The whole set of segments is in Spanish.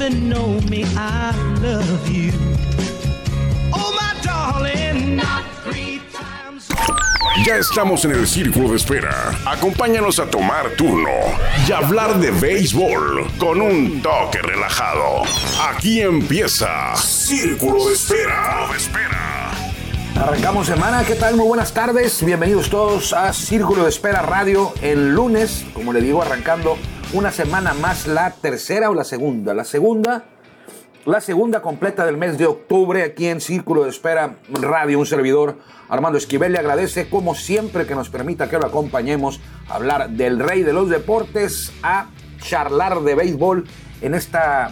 even know me. I love you. Oh, my darling, not three times. Ya estamos en el círculo de espera. Acompáñanos a tomar turno y hablar de béisbol con un toque relajado. Aquí empieza Círculo de Espera. Arrancamos semana, ¿qué tal? Muy buenas tardes, bienvenidos todos a Círculo de Espera Radio el lunes, como le digo, arrancando una semana más, la tercera o la segunda, la segunda, la segunda completa del mes de octubre aquí en Círculo de Espera Radio, un servidor Armando Esquivel le agradece como siempre que nos permita que lo acompañemos a hablar del rey de los deportes, a charlar de béisbol en esta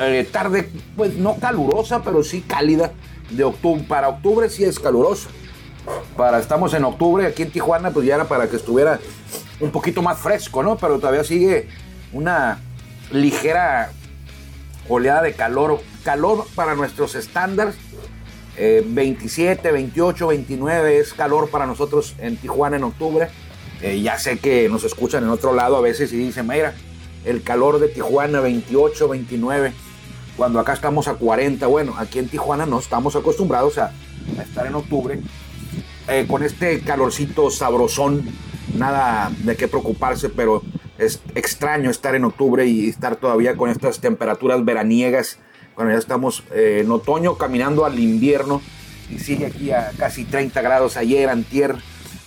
eh, tarde, pues no calurosa, pero sí cálida de octubre. Para octubre sí es caluroso. Para, estamos en octubre aquí en Tijuana, pues ya era para que estuviera un poquito más fresco, ¿no? Pero todavía sigue una ligera oleada de calor. Calor para nuestros estándares. eh, 27, 28, 29 es calor para nosotros en Tijuana en octubre. Eh, ya sé que nos escuchan en otro lado a veces y dicen, mira, el calor de Tijuana 28, 29 cuando acá estamos a 40. Bueno, aquí en Tijuana no estamos acostumbrados a, estar en octubre eh, con este calorcito sabrosón. Nada de qué preocuparse, pero es extraño estar en octubre y estar todavía con estas temperaturas veraniegas cuando ya estamos eh, en otoño caminando al invierno y sigue aquí a casi 30 grados ayer, antier,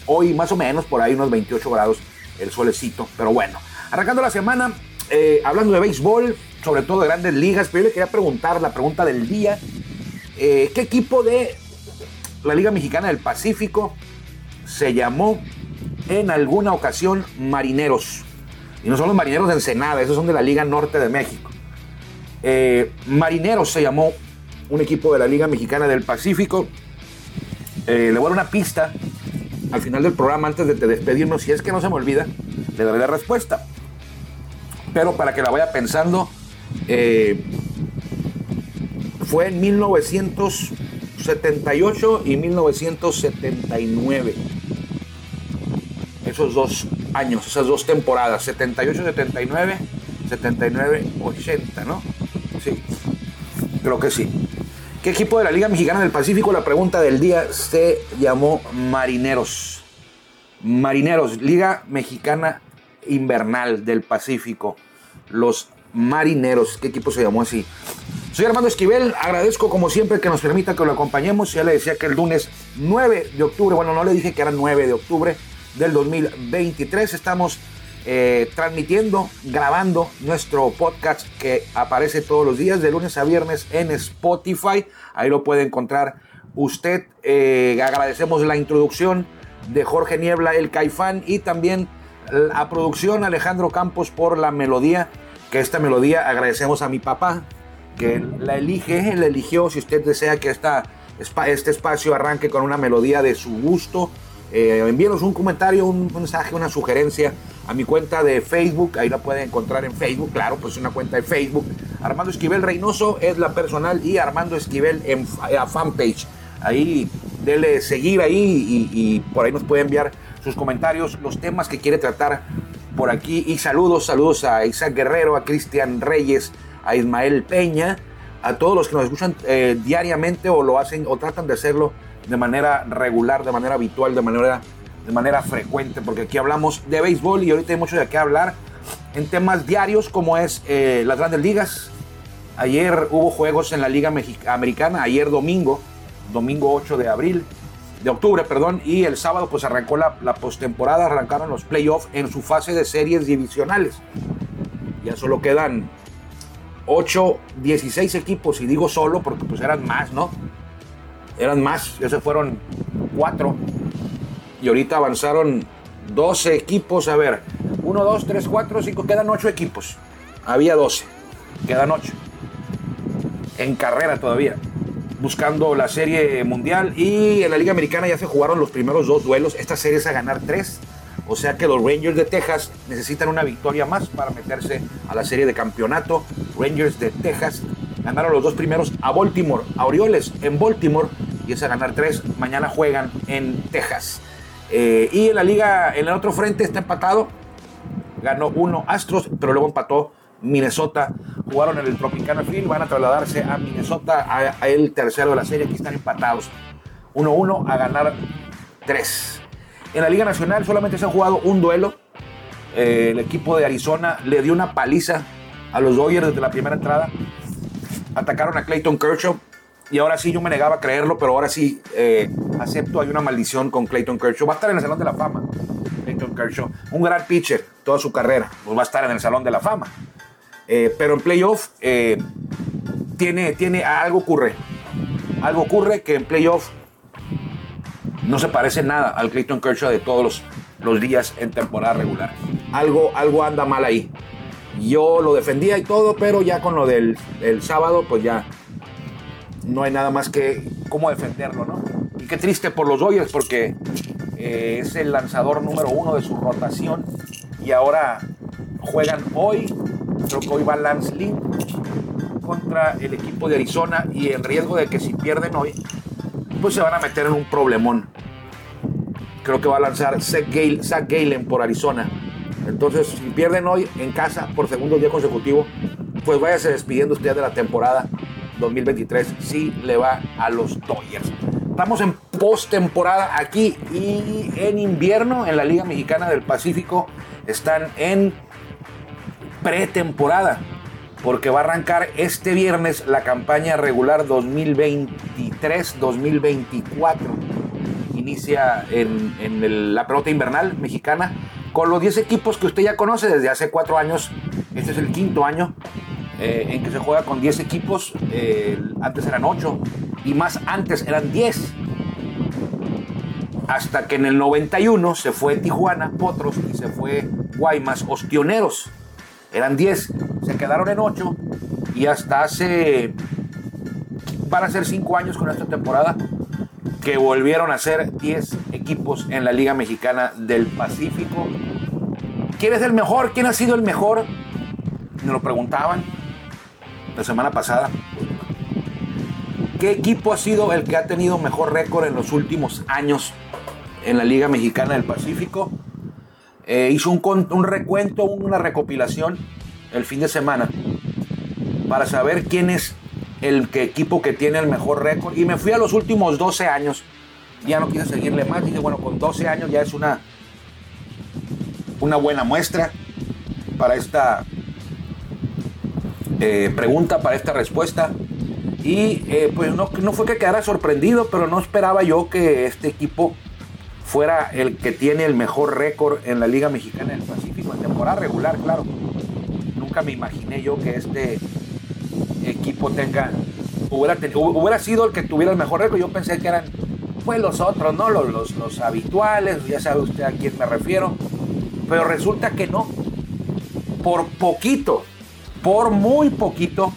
hoy más o menos por ahí unos 28 grados el solecito, pero bueno, arrancando la semana, eh, hablando de béisbol, sobre todo de grandes ligas, pero yo le quería preguntar la pregunta del día, eh, ¿qué equipo de la Liga Mexicana del Pacífico se llamó en alguna ocasión Marineros? Y no son los Marineros de Ensenada, esos son de la Liga Norte de México. Eh, Marineros se llamó un equipo de la Liga Mexicana del Pacífico. Eh, le voy a dar una pista al final del programa antes de despedirnos. Si es que no se me olvida, le daré la respuesta. Pero para que la vaya pensando, eh, fue en 1978 y 1979. Esos dos años, esas dos temporadas, 78-79, 79-80, ¿no? Sí, creo que sí. ¿Qué equipo de la Liga Mexicana del Pacífico? La pregunta del día se llamó Marineros. Marineros, Liga Mexicana Invernal del Pacífico. Los Marineros, ¿qué equipo se llamó así? Soy Armando Esquivel, agradezco como siempre que nos permita que lo acompañemos. Ya le decía que el lunes 9 de octubre, bueno, no le dije que era 9 de octubre del 2023, estamos eh, transmitiendo, grabando nuestro podcast que aparece todos los días, de lunes a viernes en Spotify. Ahí lo puede encontrar usted. Eh, agradecemos la introducción de Jorge Niebla, el Caifán, y también la producción Alejandro Campos por la melodía. Que esta melodía agradecemos a mi papá, que la elige, la eligió. Si usted desea que esta, este espacio arranque con una melodía de su gusto, eh, envíenos un comentario, un mensaje, una sugerencia a mi cuenta de Facebook. Ahí la pueden encontrar en Facebook, claro, pues una cuenta de Facebook. Armando Esquivel Reynoso es la personal y Armando Esquivel en la fanpage. Ahí dele seguir ahí y, y por ahí nos puede enviar sus comentarios, los temas que quiere tratar por aquí. Y saludos, saludos a Isaac Guerrero, a Cristian Reyes, a Ismael Peña, a todos los que nos escuchan eh, diariamente o lo hacen o tratan de hacerlo de manera regular, de manera habitual, de manera, de manera frecuente, porque aquí hablamos de béisbol y ahorita hay mucho de qué hablar en temas diarios como es eh, las grandes ligas. Ayer hubo juegos en la Liga Americana, ayer domingo, domingo 8 de abril, de octubre, perdón, y el sábado pues arrancó la, la postemporada, arrancaron los playoffs en su fase de series divisionales. Ya solo quedan 8, 16 equipos, y digo solo porque pues eran más, ¿no? Eran más, ya se fueron 4. Y ahorita avanzaron 12 equipos, a ver, 1, 2, 3, 4, 5, quedan 8 equipos. Había 12. Quedan ocho. En carrera todavía. Buscando la serie mundial. Y en la Liga Americana ya se jugaron los primeros dos duelos. Esta serie es a ganar tres. O sea que los Rangers de Texas necesitan una victoria más para meterse a la serie de campeonato. Rangers de Texas ganaron los dos primeros a Baltimore, a Orioles en Baltimore y es a ganar tres. Mañana juegan en Texas. Eh, y en la liga, en el otro frente está empatado. Ganó uno Astros, pero luego empató Minnesota. Jugaron en el Tropicana Field, van a trasladarse a Minnesota, a, el tercero de la serie. Aquí están empatados. 1-1 a ganar 3. En la Liga Nacional solamente se ha jugado un duelo. Eh, el equipo de Arizona le dio una paliza a los Dodgers desde la primera entrada. Atacaron a Clayton Kershaw. Y ahora sí, yo me negaba a creerlo, pero ahora sí eh, acepto. Hay una maldición con Clayton Kershaw. Va a estar en el Salón de la Fama. Clayton Kershaw, un gran pitcher toda su carrera, pues va a estar en el Salón de la Fama. Eh, pero en playoff tiene, tiene, algo ocurre. Algo ocurre que en playoff no se parece nada al Clayton Kershaw de todos los, días en temporada regular. Algo, algo anda mal ahí. Yo lo defendía y todo, pero ya con lo del sábado, pues ya no hay nada más que cómo defenderlo, ¿no? Y qué triste por los Dodgers porque eh, es el lanzador número uno de su rotación y ahora juegan hoy, creo que hoy va Lance Lynn contra el equipo de Arizona y el riesgo de que si pierden hoy, pues se van a meter en un problemón. Creo que va a lanzar Zach, Galen por Arizona. Entonces, si pierden hoy en casa por segundo día consecutivo, pues váyase despidiendo usted de la temporada 2023 si le va a los Dodgers. Estamos en postemporada aquí y en invierno en la Liga Mexicana del Pacífico están en pretemporada porque va a arrancar este viernes la campaña regular 2023-2024. Inicia en, la pelota invernal mexicana con los 10 equipos que usted ya conoce desde hace 4 años. Este es el quinto año eh, en que se juega con 10 equipos. Eh, antes eran 8 y más antes eran 10. Hasta que en el 91 se fue Tijuana, Potros y se fue Guaymas, Ostioneros. Eran 10, se quedaron en 8 y hasta hace, van a ser 5 años con esta temporada, que volvieron a ser 10 equipos en la Liga Mexicana del Pacífico. ¿Quién es el mejor? ¿Quién ha sido el mejor? Me lo preguntaban la semana pasada. ¿Qué equipo ha sido el que ha tenido mejor récord en los últimos años en la Liga Mexicana del Pacífico? Eh, hizo un, un recuento, una recopilación el fin de semana para saber quién es el equipo que tiene el mejor récord. Y me fui a los últimos 12 años. Ya no quise seguirle más. Dije, bueno, con 12 años ya es una, una buena muestra para esta eh, pregunta, para esta respuesta. Y eh, pues no, no fue que quedara sorprendido, pero no esperaba yo que este equipo fuera el que tiene el mejor récord en la Liga Mexicana del Pacífico en temporada regular, claro. Nunca me imaginé yo que este equipo tenga hubiera, hubiera sido el que tuviera el mejor récord. Yo pensé que eran pues los otros, ¿no? Los, los, los habituales, ya sabe usted a quién me refiero. Pero resulta que no. Por poquito, por muy poquito,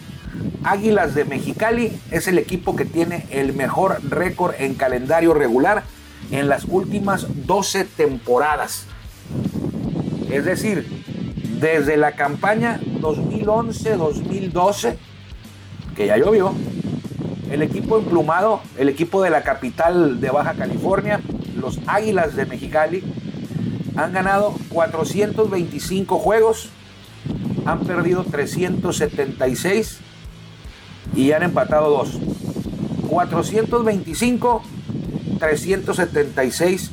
Águilas de Mexicali es el equipo que tiene el mejor récord en calendario regular en las últimas 12 temporadas. Es decir, desde la campaña 2011-2012, que ya llovió, el equipo emplumado, el equipo de la capital de Baja California, los Águilas de Mexicali, han ganado 425 juegos han perdido 376 y han empatado 2. 425, 376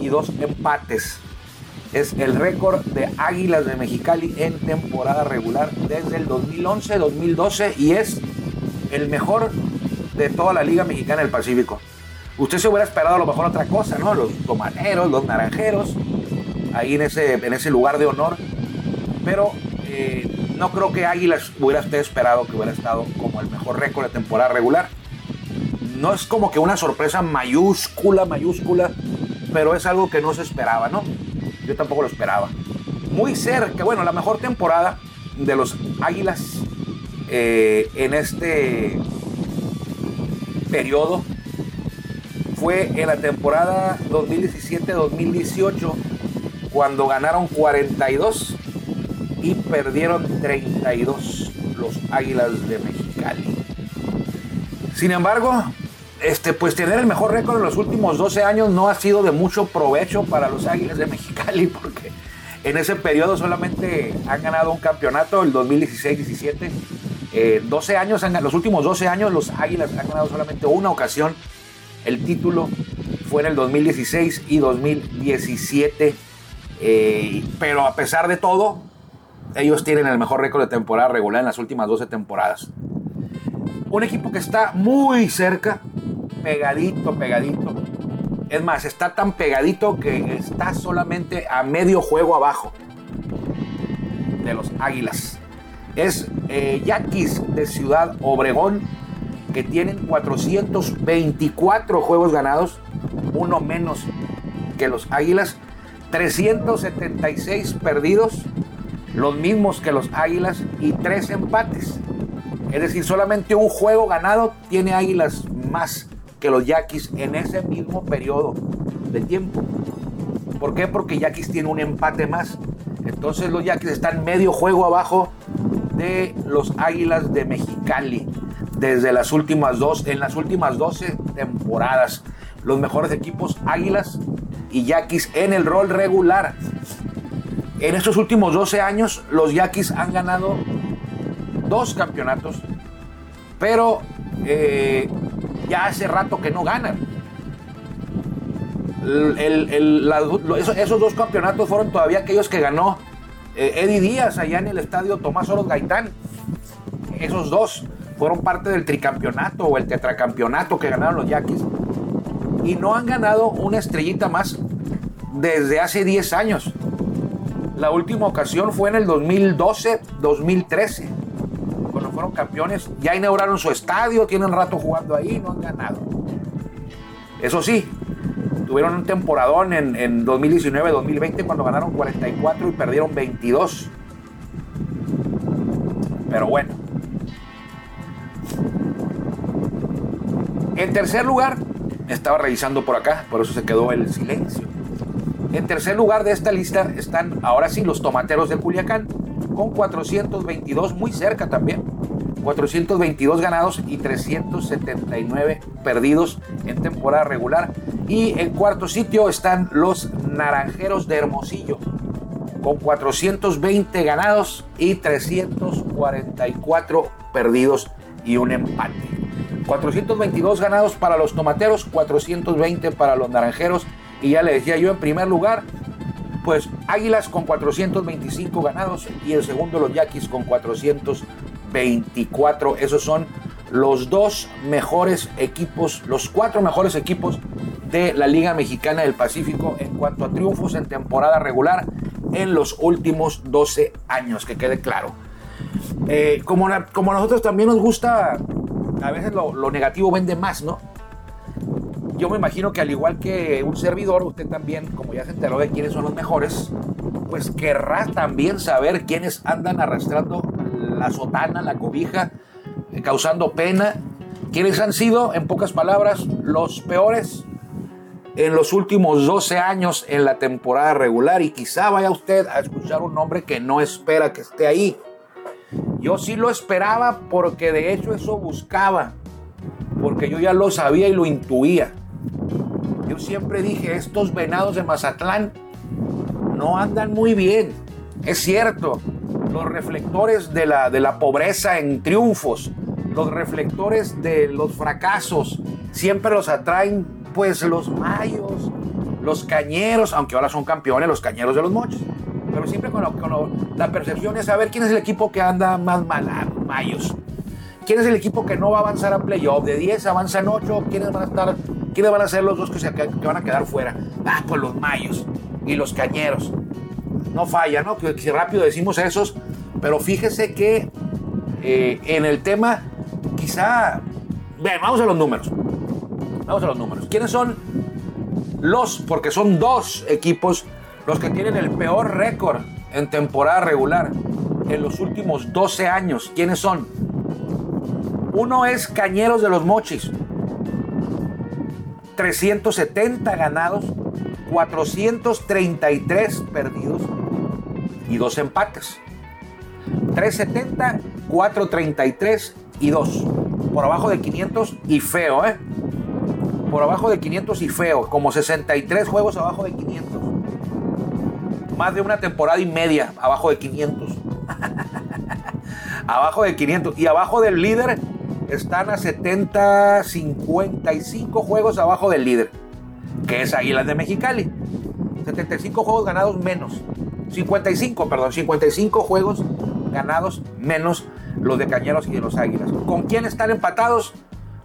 y dos empates. Es el récord de Águilas de Mexicali en temporada regular desde el 2011-2012 y es el mejor de toda la Liga Mexicana del Pacífico. Usted se hubiera esperado a lo mejor otra cosa, ¿no? Los tomaneros, los naranjeros, ahí en ese, en ese lugar de honor. Pero eh, no creo que Águilas hubiera usted esperado que hubiera estado como el mejor récord de temporada regular. No es como que una sorpresa mayúscula, mayúscula, pero es algo que no se esperaba, ¿no? Yo tampoco lo esperaba. Muy cerca, bueno, la mejor temporada de los Águilas eh, en este periodo fue en la temporada 2017-2018 cuando ganaron 42 y perdieron 32 los Águilas de Mexicali. Sin embargo, este, pues tener el mejor récord en los últimos 12 años no ha sido de mucho provecho para los Águilas de Mexicali porque en ese periodo solamente han ganado un campeonato, el 2016-17. 12 eh, años, los últimos 12 años los Águilas han ganado solamente una ocasión. El título fue en el 2016 y 2017. Eh, pero a pesar de todo, ellos tienen el mejor récord de temporada regular en las últimas 12 temporadas. Un equipo que está muy cerca, pegadito, pegadito. Es más, está tan pegadito que está solamente a medio juego abajo de los Águilas. Es eh, Yaquis de Ciudad Obregón, que tienen 424 juegos ganados, uno menos que los Águilas, 376 perdidos, los mismos que los Águilas y tres empates. Es decir, solamente un juego ganado tiene Águilas más que los Yaquis en ese mismo periodo de tiempo. ¿Por qué? Porque Yaquis tiene un empate más. Entonces los Yaquis están medio juego abajo de los Águilas de Mexicali desde las últimas dos, en las últimas 12 temporadas. Los mejores equipos Águilas y Yaquis en el rol regular. En estos últimos 12 años, los Yaquis han ganado dos campeonatos, pero eh, ya hace rato que no ganan. esos, dos campeonatos fueron todavía aquellos que ganó eh, Eddie Díaz allá en el estadio Tomás Oros Gaitán. Esos dos fueron parte del tricampeonato o el tetracampeonato que ganaron los Yaquis. Y no han ganado una estrellita más desde hace 10 años. La última ocasión fue en el 2012-2013 fueron campeones, ya inauguraron su estadio, tienen rato jugando ahí, no han ganado. Eso sí, tuvieron un temporadón en, en 2019-2020 cuando ganaron 44 y perdieron 22. Pero bueno. En tercer lugar, estaba revisando por acá, por eso se quedó el silencio. En tercer lugar de esta lista están ahora sí los tomateros de Culiacán, con 422, muy cerca también. 422 ganados y 379 perdidos en temporada regular. Y en cuarto sitio están los Naranjeros de Hermosillo, con 420 ganados y 344 perdidos y un empate. 422 ganados para los tomateros, 420 para los naranjeros. Y ya le decía yo en primer lugar, pues Águilas con 425 ganados y el segundo los Yaquis con 424. Esos son los dos mejores equipos, los cuatro mejores equipos de la Liga Mexicana del Pacífico en cuanto a triunfos en temporada regular en los últimos 12 años, que quede claro. Eh, como, como a nosotros también nos gusta, a veces lo, lo negativo vende más, ¿no? yo me imagino que al igual que un servidor, usted también, como ya se enteró de quiénes son los mejores, pues querrá también saber quiénes andan arrastrando la sotana, la cobija, eh, causando pena, quiénes han sido, en pocas palabras, los peores en los últimos 12 años en la temporada regular y quizá vaya usted a escuchar un nombre que no espera que esté ahí. Yo sí lo esperaba porque de hecho eso buscaba, porque yo ya lo sabía y lo intuía. Yo siempre dije, estos venados de Mazatlán no andan muy bien. Es cierto, los reflectores de la, de la pobreza en triunfos, los reflectores de los fracasos, siempre los atraen pues los mayos, los cañeros, aunque ahora son campeones los cañeros de los mochos. Pero siempre con, la percepción es saber quién es el equipo que anda más mal, mayos. ¿Quién es el equipo que no va a avanzar a playoff? De 10 avanzan 8. ¿Quiénes van a estar? ¿Quiénes van a ser los dos que, se, que van a quedar fuera? Ah, pues los mayos y los cañeros. No falla, ¿no? Que, rápido decimos esos. Pero fíjese que eh, en el tema, quizá. Bien, vamos a los números. Vamos a los números. ¿Quiénes son los? Porque son dos equipos los que tienen el peor récord en temporada regular en los últimos 12 años. ¿Quiénes son? Uno es Cañeros de los Mochis. 370 ganados, 433 perdidos y dos empates. 370, 433 y 2. Por abajo de 500 y feo, ¿eh? Por abajo de 500 y feo. Como 63 juegos abajo de 500. Más de una temporada y media abajo de 500. abajo de 500. Y abajo del líder están a 70, 55 juegos abajo del líder. Que es Águilas de Mexicali. 75 juegos ganados menos. 55, perdón, 55 juegos ganados menos los de Cañeros y de los Águilas. ¿Con quién están empatados?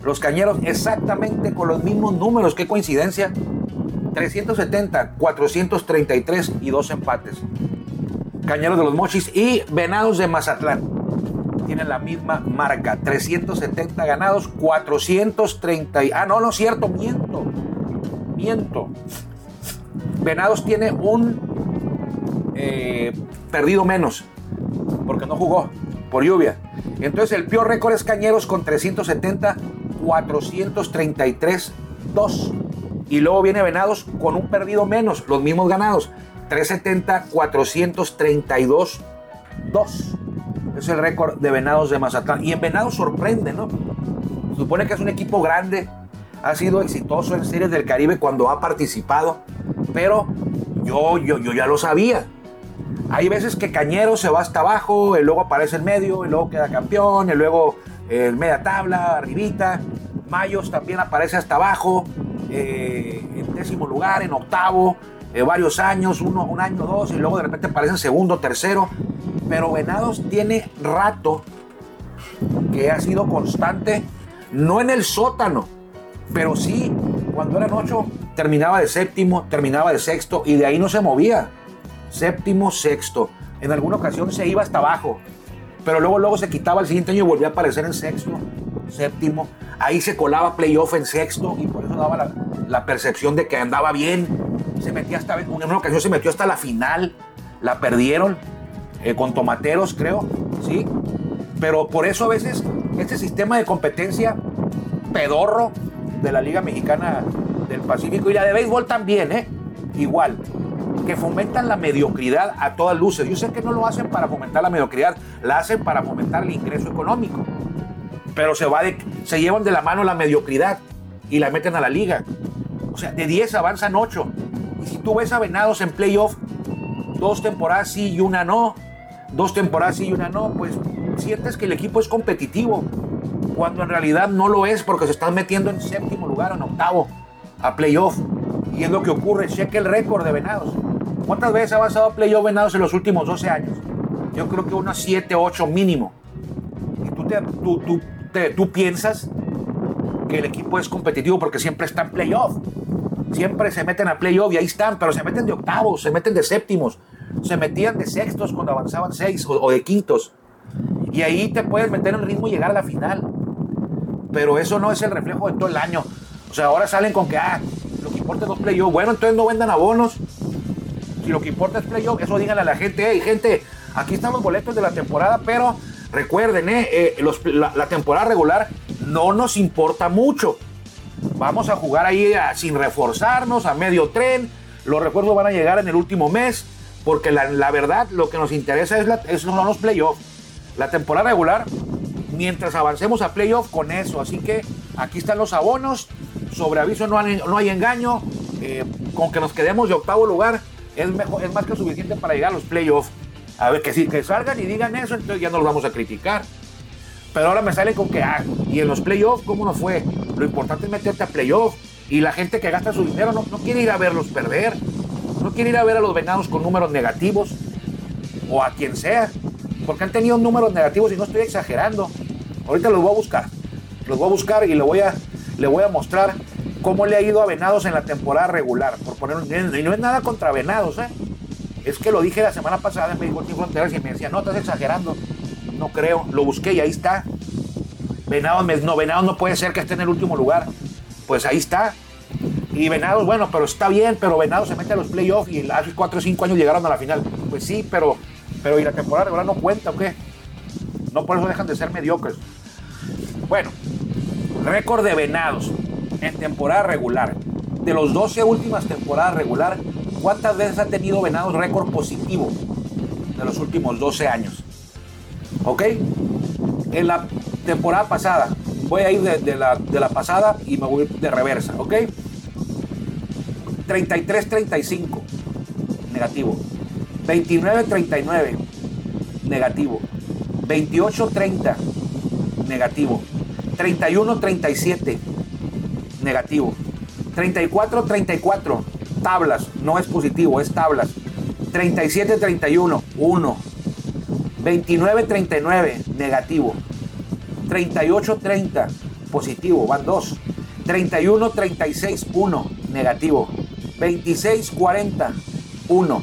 Los Cañeros exactamente con los mismos números. Qué coincidencia. 370, 433 y dos empates. Cañeros de los Mochis y Venados de Mazatlán. Tienen la misma marca. 370 ganados, 430. Ah, no, no es cierto, miento. Miento. Venados tiene un eh, perdido menos porque no jugó por lluvia. Entonces el peor récord es Cañeros con 370, 433, 2. Y luego viene Venados con un perdido menos, los mismos ganados. 370, 432, 2. Es el récord de Venados de Mazatlán. Y en Venados sorprende, ¿no? Supone que es un equipo grande, ha sido exitoso en series del Caribe cuando ha participado, pero yo, yo, yo ya lo sabía. Hay veces que Cañero se va hasta abajo, y luego aparece en medio, y luego queda campeón, y luego en eh, media tabla, arribita. Mayos también aparece hasta abajo, eh, en décimo lugar, en octavo, eh, varios años, uno, un año, dos, y luego de repente aparece en segundo, tercero. Pero Venados tiene rato que ha sido constante, no en el sótano, pero sí, cuando eran ocho, terminaba de séptimo, terminaba de sexto, y de ahí no se movía séptimo, sexto. En alguna ocasión se iba hasta abajo, pero luego, luego se quitaba el siguiente año y volvía a aparecer en sexto, séptimo. Ahí se colaba playoff en sexto y por eso daba la, percepción de que andaba bien. Se metía hasta, en una ocasión se metió hasta la final, la perdieron eh, con tomateros, creo, ¿sí? Pero por eso a veces este sistema de competencia pedorro de la Liga Mexicana del Pacífico y la de béisbol también, ¿eh? Igual que fomentan la mediocridad a todas luces. Yo sé que no lo hacen para fomentar la mediocridad, la hacen para fomentar el ingreso económico. Pero se, va se llevan de la mano la mediocridad y la meten a la liga. O sea, de 10 avanzan 8. Y si tú ves a Venados en playoff, dos temporadas sí y una no, dos temporadas sí y una no, pues sientes que el equipo es competitivo, cuando en realidad no lo es porque se están metiendo en séptimo lugar o en octavo a playoff. Y es lo que ocurre, cheque el récord de Venados. ¿Cuántas veces ha avanzado playoff Venados en los últimos 12 años? Yo creo que unas 7, 8 mínimo. Y tú, tú, tú piensas que el equipo es competitivo porque siempre está en playoff. Siempre se meten a playoff y ahí están, pero se meten de octavos, se meten de séptimos, se metían de sextos cuando avanzaban seis o, de quintos. Y ahí te puedes meter en ritmo y llegar a la final. Pero eso no es el reflejo de todo el año. O sea, ahora salen con que, ah, lo que importa es los playoffs. Bueno, entonces no vendan abonos si lo que importa es playoff, eso díganle a la gente, hey, gente, aquí están los boletos de la temporada, pero recuerden, eh, eh la, temporada regular no nos importa mucho. Vamos a jugar ahí sin reforzarnos, a medio tren. Los refuerzos van a llegar en el último mes, porque la, verdad lo que nos interesa es, la, no los playoffs. La temporada regular, mientras avancemos a playoff con eso. Así que aquí están los abonos. Sobre aviso no hay, no hay engaño. Eh, con que nos quedemos de octavo lugar es, mejor, es más que suficiente para llegar a los playoffs. A ver, que, si, que salgan y digan eso, entonces ya no los vamos a criticar. Pero ahora me sale con que, ah, y en los playoffs, ¿cómo nos fue? Lo importante es meterte a playoffs. Y la gente que gasta su dinero no, no quiere ir a verlos perder. No quiere ir a ver a los venados con números negativos. O a quien sea. Porque han tenido números negativos y no estoy exagerando. Ahorita los voy a buscar. Los voy a buscar y le voy a, le voy a mostrar cómo le ha ido a Venados en la temporada regular, por poner y no es nada contra Venados, ¿eh? Es que lo dije la semana pasada en Béisbol Sin Fronteras y me decía, no, estás exagerando. No creo, lo busqué y ahí está. Venados, no, Venados no puede ser que esté en el último lugar. Pues ahí está. Y Venados, bueno, pero está bien, pero Venados se mete a los playoffs y hace 4 o 5 años llegaron a la final. Pues sí, pero, pero ¿y la temporada regular no cuenta o qué? No por eso dejan de ser mediocres. Bueno, récord de venados en temporada regular. De los 12 últimas temporadas regular, ¿cuántas veces ha tenido venados récord positivo de los últimos 12 años? ¿Ok? En la temporada pasada, voy a ir de, la, de la pasada y me voy de reversa, ¿ok? 33-35, negativo. 29-39, negativo. 28-30, negativo. 31-37, negativo. 34-34, tablas, no es positivo, es tablas. 37-31, 1. 29-39, negativo. 38-30, positivo, van 2. 31-36, 1, negativo. 26-40, 1,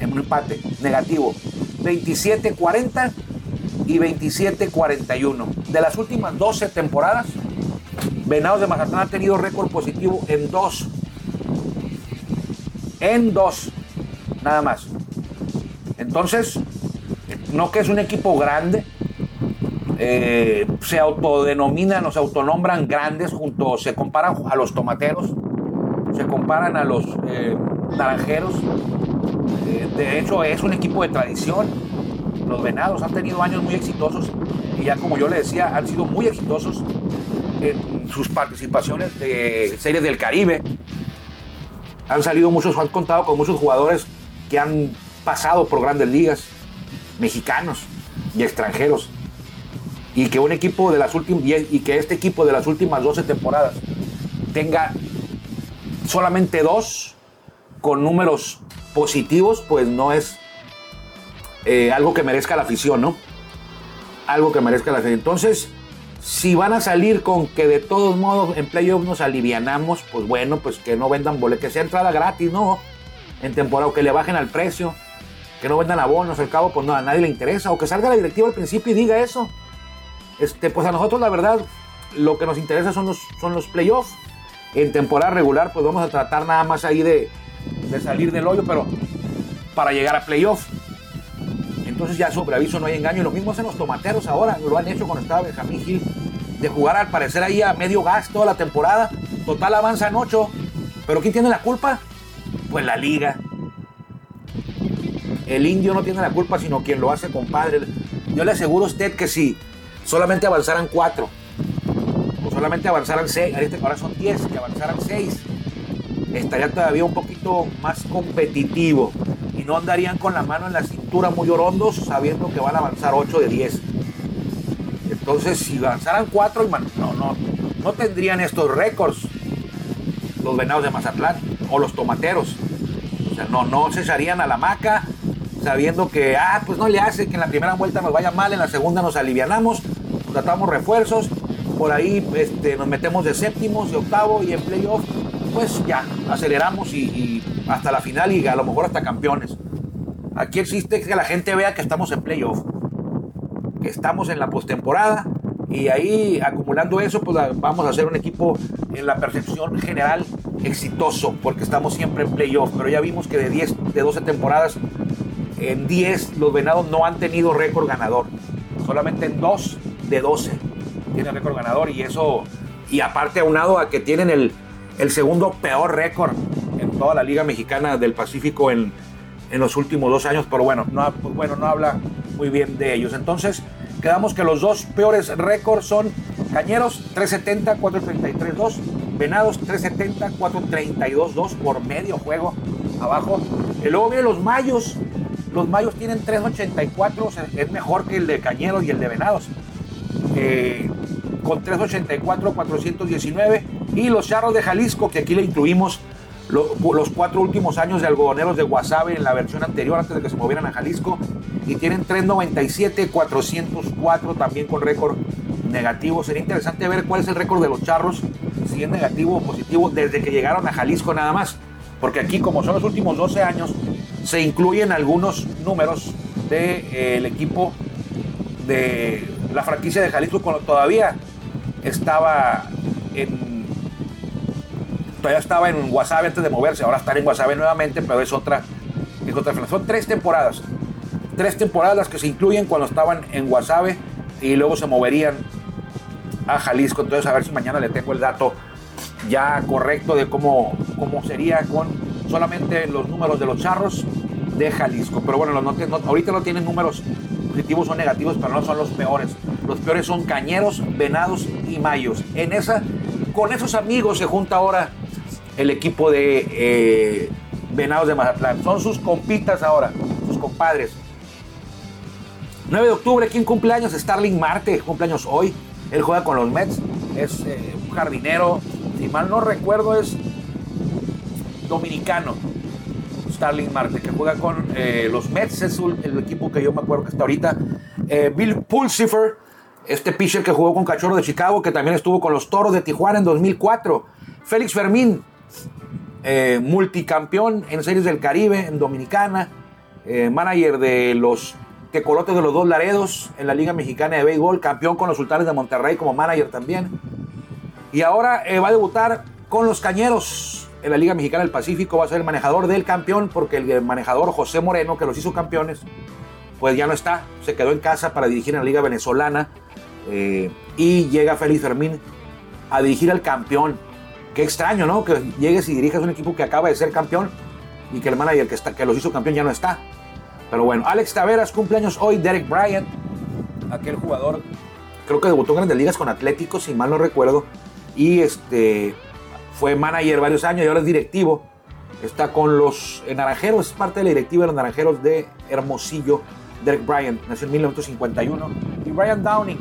en un empate, negativo. 27-40 y 27-41. De las últimas 12 temporadas, Venados de Mazatlán ha tenido récord positivo en dos. En dos. Nada más. Entonces, no que es un equipo grande, eh, se autodenominan, se autonombran grandes, junto, se comparan a los tomateros, se comparan a los eh, naranjeros. Eh, de hecho, es un equipo de tradición. Los venados han tenido años muy exitosos y ya como yo le decía, han sido muy exitosos sus participaciones de series del Caribe. Han salido muchos, han contado con muchos jugadores que han pasado por grandes ligas, mexicanos y extranjeros. Y que un equipo de las últimas y que este equipo de las últimas 12 temporadas tenga solamente dos con números positivos, pues no es eh, algo que merezca la afición, ¿no? Algo que merezca la afición. Entonces, si van a salir con que de todos modos en playoff nos alivianamos, pues bueno, pues que no vendan boletos, que sea entrada gratis, ¿no? En temporada, o que le bajen al precio, que no vendan abonos, al cabo, pues no, a nadie le interesa, o que salga la directiva al principio y diga eso. Este, pues a nosotros la verdad, lo que nos interesa son los, son los playoffs. En temporada regular, pues vamos a tratar nada más ahí de, de salir del hoyo, pero para llegar a playoff. Entonces ya sobre aviso no hay engaño. Lo mismo hacen los tomateros ahora, lo han hecho cuando estaba Benjamín Gil, de jugar al parecer ahí a medio gas toda la temporada. Total avanzan ocho. Pero ¿quién tiene la culpa? Pues la liga. El indio no tiene la culpa, sino quien lo hace, compadre. Yo le aseguro a usted que si solamente avanzaran cuatro, o solamente avanzaran seis, ahora son diez, que avanzaran seis, estaría todavía un poquito más competitivo y no andarían con la mano en la cintura muy orondos sabiendo que van a avanzar 8 de 10. Entonces, si avanzaran 4, no, no, no tendrían estos récords los venados de Mazatlán o los tomateros. O sea, no, no se echarían a la maca sabiendo que, ah, pues no le hace que en la primera vuelta nos vaya mal, en la segunda nos alivianamos, tratamos refuerzos, por ahí este, nos metemos de séptimos, de octavo y en playoff pues ya, aceleramos y, hasta la final y a lo mejor hasta campeones. Aquí existe que la gente vea que estamos en playoff, que estamos en la postemporada y ahí acumulando eso, pues vamos a ser un equipo en la percepción general exitoso, porque estamos siempre en playoff. Pero ya vimos que de 10, de 12 temporadas, en 10 los venados no han tenido récord ganador. Solamente en 2 de 12 tienen récord ganador y eso, y aparte aunado a que tienen el, el segundo peor récord en toda la Liga Mexicana del Pacífico en, los últimos dos años, pero bueno no, bueno, no habla muy bien de ellos. Entonces, quedamos que los dos peores récords son Cañeros 370, 433, 2, Venados 370, 432, 2 por medio juego abajo. Y luego vienen los Mayos. Los Mayos tienen 384, es mejor que el de Cañeros y el de Venados. Eh, con 384, 419 y los charros de Jalisco, que aquí le incluimos los cuatro últimos años de algodoneros de Guasave en la versión anterior, antes de que se movieran a Jalisco, y tienen 397, 404 también con récord negativo. Sería interesante ver cuál es el récord de los charros, si es negativo o positivo, desde que llegaron a Jalisco nada más. Porque aquí, como son los últimos 12 años, se incluyen algunos números del de, eh, equipo de la franquicia de Jalisco cuando todavía estaba en todavía estaba en Guasave antes de moverse, ahora están en Guasave nuevamente, pero es otra, es otra Son tres temporadas, tres temporadas que se incluyen cuando estaban en Guasave y luego se moverían a Jalisco. Entonces, a ver si mañana le tengo el dato ya correcto de cómo, cómo sería con solamente los números de los charros de Jalisco. Pero bueno, no, ahorita no tienen números positivos o negativos, pero no son los peores. Los peores son cañeros, venados y mayos. En esa, con esos amigos se junta ahora el equipo de eh, Venados de Mazatlán. Son sus compitas ahora, sus compadres. 9 de octubre, ¿quién cumpleaños? Starling Marte, cumpleaños hoy. Él juega con los Mets, es eh, un jardinero, si mal no recuerdo, es dominicano. Starling Marte, que juega con eh, los Mets, es el equipo que yo me acuerdo que está ahorita. Bill Pulsifer, este pitcher que jugó con Cachorro de Chicago, que también estuvo con los Toros de Tijuana en 2004. Félix Fermín, multicampeón en Series del Caribe, en Dominicana, manager de los Tecolotes de los dos Laredos en la Liga Mexicana de Béisbol, campeón con los Sultanes de Monterrey como manager también. Y ahora eh, va a debutar con los Cañeros en la Liga Mexicana del Pacífico, va a ser el manejador del campeón porque el manejador José Moreno, que los hizo campeones, pues ya no está, se quedó en casa para dirigir en la Liga Venezolana eh, y llega Félix Fermín a dirigir al campeón. Qué extraño, ¿no? Que llegues y dirijas un equipo que acaba de ser campeón y que el manager que, está, que los hizo campeón ya no está. Pero bueno, Alex Taveras, cumpleaños hoy, Derek Bryant, aquel jugador, creo que debutó en grandes ligas con Atlético, si mal no recuerdo, y este, fue manager varios años y ahora es directivo. Está con los Naranjeros, es parte de la directiva de los Naranjeros de Hermosillo. Derek Bryant nació en 1951. Y Brian Downing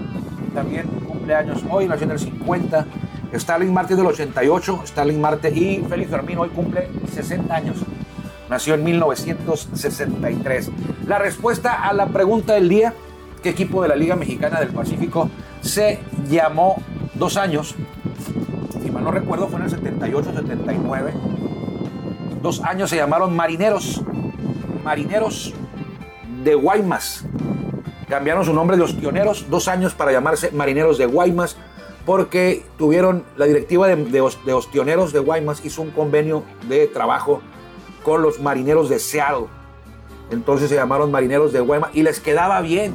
también cumpleaños hoy, nació en el 50. Starling Marte del 88, Starling Marte y Félix Fermín hoy cumple 60 años nació en 1963. La respuesta a la pregunta del día, ¿qué equipo de la Liga Mexicana del Pacífico se llamó dos años? Si mal no recuerdo, fue en el 78-79. Dos años se llamaron Marineros. Marineros de Guaymas. Cambiaron su nombre de Ostioneros, dos años para llamarse Marineros de Guaymas, porque tuvieron la directiva de, de Ostioneros de Guaymas, hizo un convenio de trabajo con los marineros de Seattle. Entonces se llamaron marineros de Guaymas y les quedaba bien.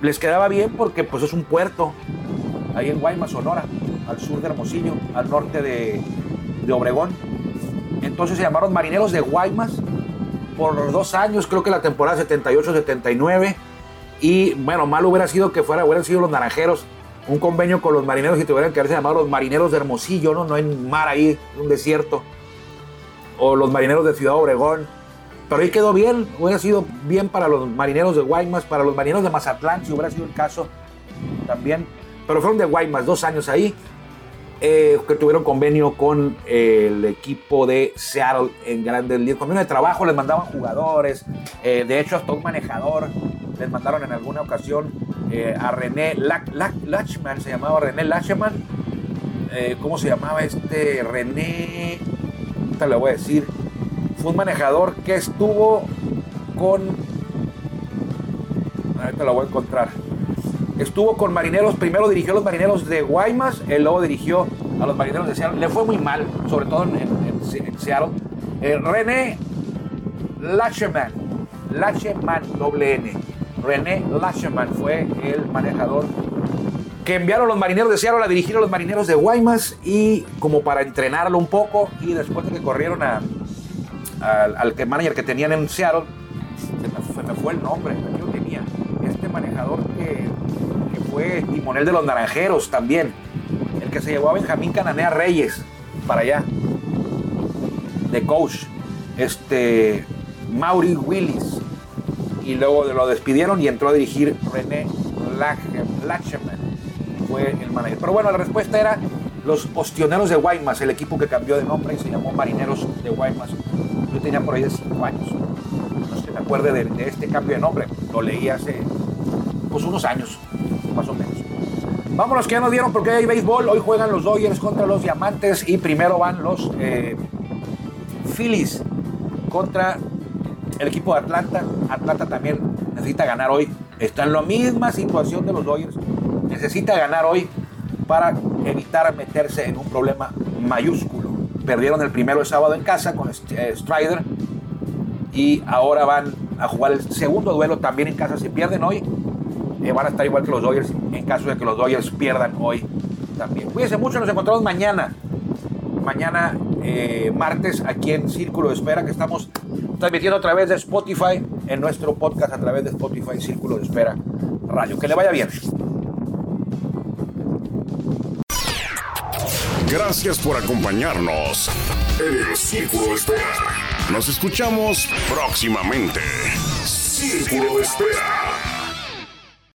Les quedaba bien porque pues es un puerto ahí en Guaymas, Sonora, al sur de Hermosillo, al norte de, de Obregón. Entonces se llamaron marineros de Guaymas por dos años, creo que la temporada 78-79. Y bueno, malo hubiera sido que fuera, hubieran sido los naranjeros, un convenio con los marineros y tuvieran que haberse llamado los marineros de Hermosillo, ¿no? No hay mar ahí, un desierto o los marineros de Ciudad Obregón. Pero ahí quedó bien, hubiera sido bien para los marineros de Guaymas, para los marineros de Mazatlán, si hubiera sido el caso también. Pero fueron de Guaymas, dos años ahí, eh, que tuvieron convenio con el equipo de Seattle en Grandes Ligas. Convenio de trabajo, les mandaban jugadores, eh, de hecho hasta un manejador, les mandaron en alguna ocasión eh, a René Lachman, se llamaba René Lachman. ¿Cómo se llamaba este? René le voy a decir. Fue un manejador que estuvo con. Ahorita lo voy a encontrar. Estuvo con marineros, primero dirigió a los marineros de Guaymas, él luego dirigió a los marineros de Seattle. Le fue muy mal, sobre todo en, Seattle. Eh, René Lacheman, Lacheman, doble N. René Lacheman fue el manejador que enviaron los marineros de Seattle a dirigir a los marineros de Guaymas y como para entrenarlo un poco y después de que corrieron al que manager que tenían en Seattle, se me, fue el nombre, yo tenía, este manejador que, fue timonel de los naranjeros también, el que se llevó a Benjamín Cananea Reyes para allá, de coach, este Mauri Willis, y luego lo despidieron y entró a dirigir René Lacheman fue el manager. Pero bueno, la respuesta era los Ostioneros de Guaymas, el equipo que cambió de nombre y se llamó Marineros de Guaymas. Yo tenía por ahí de 5 años. No sé me acuerde de, este cambio de nombre. Lo leí hace pues unos años, más o menos. Vámonos que ya nos dieron porque hay béisbol. Hoy juegan los Dodgers contra los Diamantes y primero van los eh, Phillies contra el equipo de Atlanta. Atlanta también necesita ganar hoy. Está en la misma situación de los Dodgers necesita ganar hoy para evitar meterse en un problema mayúsculo. Perdieron el primero el sábado en casa con eh, Strider y ahora van a jugar el segundo duelo también en casa. Si pierden hoy, eh, van a estar igual que los Dodgers en caso de que los Dodgers pierdan hoy también. Cuídense mucho, nos encontramos mañana. Mañana, eh, martes, aquí en Círculo de Espera, que estamos transmitiendo a través de Spotify, en nuestro podcast a través de Spotify, Círculo de Espera Radio. Que le vaya bien. Gracias por acompañarnos en el Círculo de Espera. Nos escuchamos próximamente. Círculo de Espera.